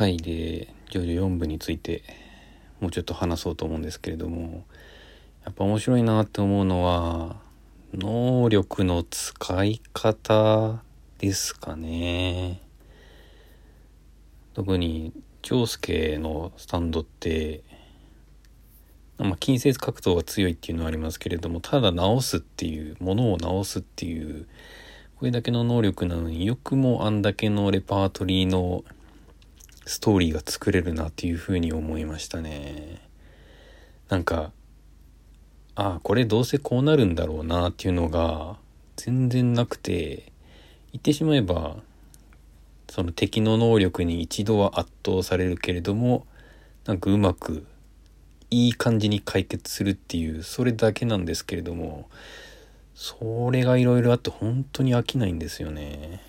はいでジョジョ4部についてもうちょっと話そうと思うんですけれどもやっぱ面白いなって思うのは能力の使い方ですかね。特に長介のスタンドってまあ、近接格闘が強いっていうのはありますけれどもただ直すっていうものを直すっていうこれだけの能力なのによくもあんだけのレパートリーのストーリーが作れるなっていうふうに思いましたね。なんか、ああ、これどうせこうなるんだろうなっていうのが全然なくて、言ってしまえば、その敵の能力に一度は圧倒されるけれども、なんかうまくいい感じに解決するっていう、それだけなんですけれども、それがいろいろあって本当に飽きないんですよね。